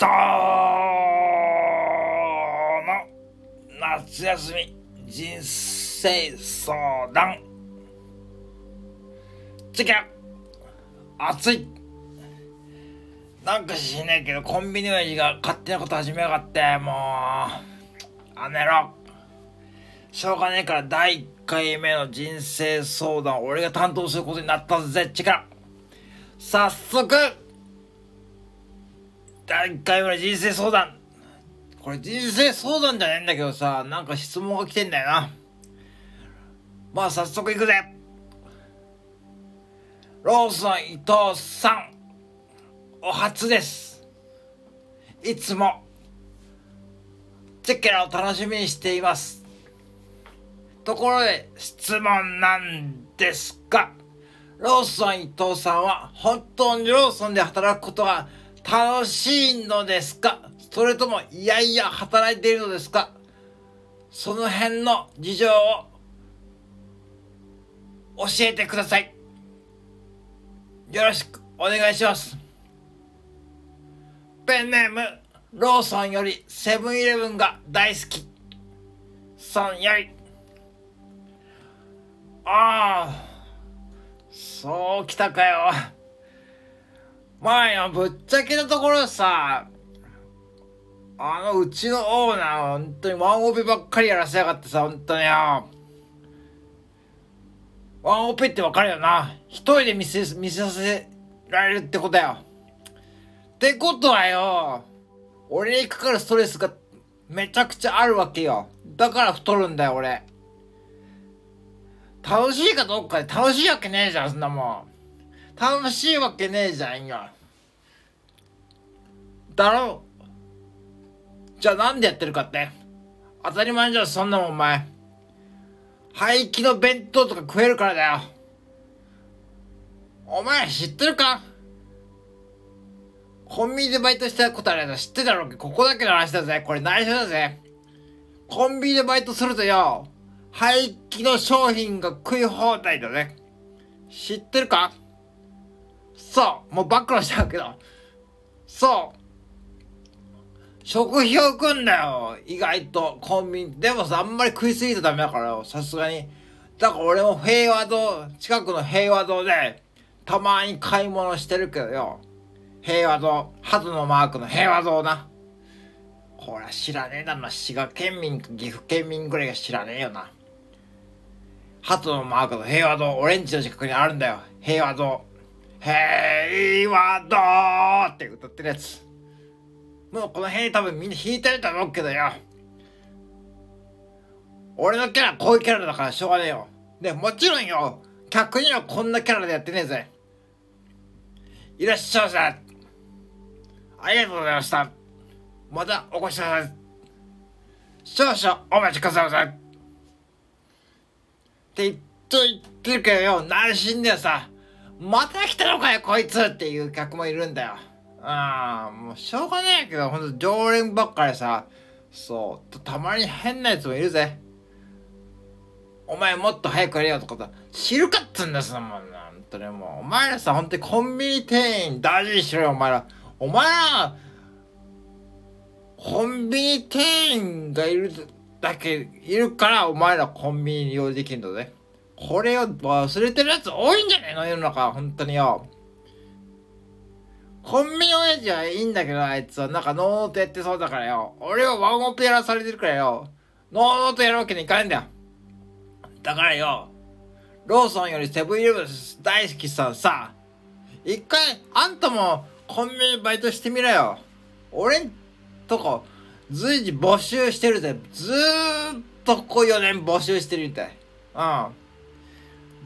藤の夏休み人生相談。チキ暑い。なんかしねえけどコンビニ親父が勝手なこと始めやがってもう。あねろ。しょうがねえから第1回目の人生相談俺が担当することになったぜ。チキ早速第1回目の人生相談。これ人生相談じゃねえんだけどさなんか質問が来てんだよな。まあ早速いくぜ。ローソン伊藤さんお初です。いつも。チェケラを楽しみにしています。ところで質問なんですがローソン伊藤さんは本当にローソンで働くことが楽しいのですか？それともいやいや働いているのですか？その辺の事情を教えてください。よろしくお願いします。ペンネームローソンよりセブンイレブンが大好き。さんより。ああそうきたかよ。まあよぶっちゃけのところさあのうちのオーナー本当にワンオペばっかりやらせやがってさ本当によ。ワンオペってわかるよな。一人で見せ見せさせられるってことよ。ってことはよ俺にかかるストレスがめちゃくちゃあるわけよ。だから太るんだよ俺。楽しいかどうかで楽しいわけねえじゃんそんなもん。楽しいわけねえじゃんよだろ？じゃあなんでやってるかって？当たり前じゃんそんなもんお前。廃棄の弁当とか食えるからだよ。お前知ってるか？コンビニでバイトしたことあるやつ知ってたろここだけの話だぜ。これ内緒だぜ。コンビニでバイトするとよ廃棄の商品が食い放題だね知ってるか？そう。もう暴露しちゃうけど。そう。食費を食うんだよ。意外とコンビニ。でもさあんまり食いすぎてダメだからさすがに。だから俺も平和堂近くの平和堂でたまに買い物してるけどよ。平和堂鳩のマークの平和堂な。ほら知らねえだろ滋賀県民岐阜県民ぐらいが知らねえよな。鳩のマークの平和堂オレンジの近くにあるんだよ。平和堂。平和堂って歌ってるやつ。もうこの辺多分みんな弾いてると思うけどよ。俺のキャラこういうキャラだからしょうがねえよ。でもちろんよ。客にはこんなキャラでやってねえぜ。いらっしゃいませ。ありがとうございました。またお越しください。少々お待ちくださいませ。って言っと言ってるけどよ。内心ではさ。また来たのかよこいつっていう客もいるんだよ。ああもうしょうがねえけどほんと常連ばっかりさ。そうたまに変なやつもいるぜ。お前もっと早くやれよとかさ知るかっつんだそんなもんなんとねもう。お前らさほんとにコンビニ店員大事にしろよお前ら。お前らコンビニ店員がいるだけいるからお前らコンビニ利用できるんだぜ。これを忘れてるやつ多いんじゃねえの世の中本当によ。コンビニ親父はいいんだけどあいつは。なんかノーノーとやってそうだからよ。俺はワンオペやらされてるからよ。ノーノーとやるわけにいかないんだよ。だからよローソンよりセブンイレブン大好きさ。んさ一回あんたもコンビニバイトしてみろよ。俺んとこ随時募集してるぜ。ずーっとここ4年募集してるみたい。うん。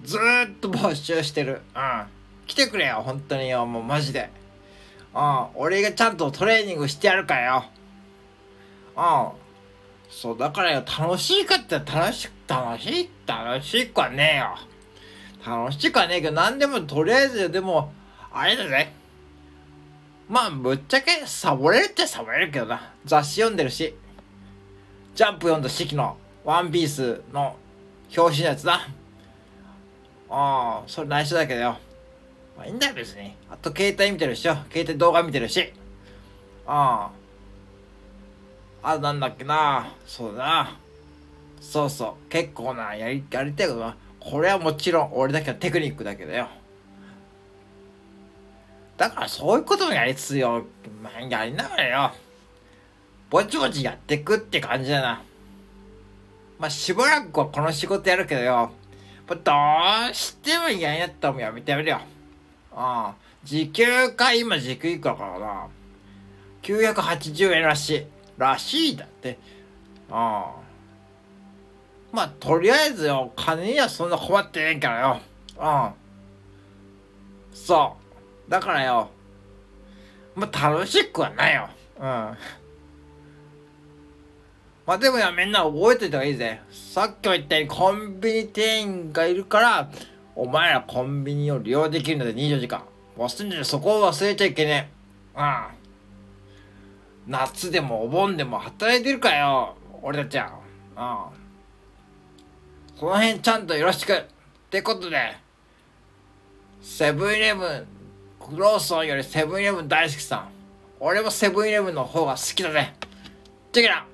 ずーっと募集してる。うん。来てくれよ本当によ。もうマジで。うん。俺がちゃんとトレーニングしてやるからよ。うん。そうだからよ。楽しいかって楽し楽しい楽しくはねえよ。楽しくはねえけど何でもとりあえずでもあれだぜ。まあぶっちゃけサボれるってサボれるけどな。雑誌読んでるし。ジャンプ読んだ四季のワンピースの表紙のやつだああそれ内緒だけどよ。まあいいんだよ別に。あと携帯見てるしよ。携帯動画見てるし。あああなんだっけな。そうだな。そうそう。結構なやりやりたいことな。これはもちろん俺だけのテクニックだけどよ。だからそういうこともやりつつよ、まあ、やりながらよ。ぼちぼちやってくって感じだな。まあしばらくはこの仕事やるけどよ。どうしても嫌になったらもうやめてやめるよ。ああ時給か今時給いくらかな。980円らしい。らしいだって。ああまあとりあえずよ金にはそんな困ってねえからよ。うん。そう。だからよ。まあ楽しくはないよ。うん。まあでもやみんな覚えておいた方がいいぜ。さっきも言ったようにコンビニ店員がいるからお前らコンビニを利用できるので24時間。忘れてそこを忘れちゃいけねえ。うん夏でもお盆でも働いてるかよ。俺たちは。うんその辺ちゃんとよろしく。ってことでセブンイレブンクローソンよりセブンイレブン大好きさん。俺もセブンイレブンの方が好きだぜ。チェケラ。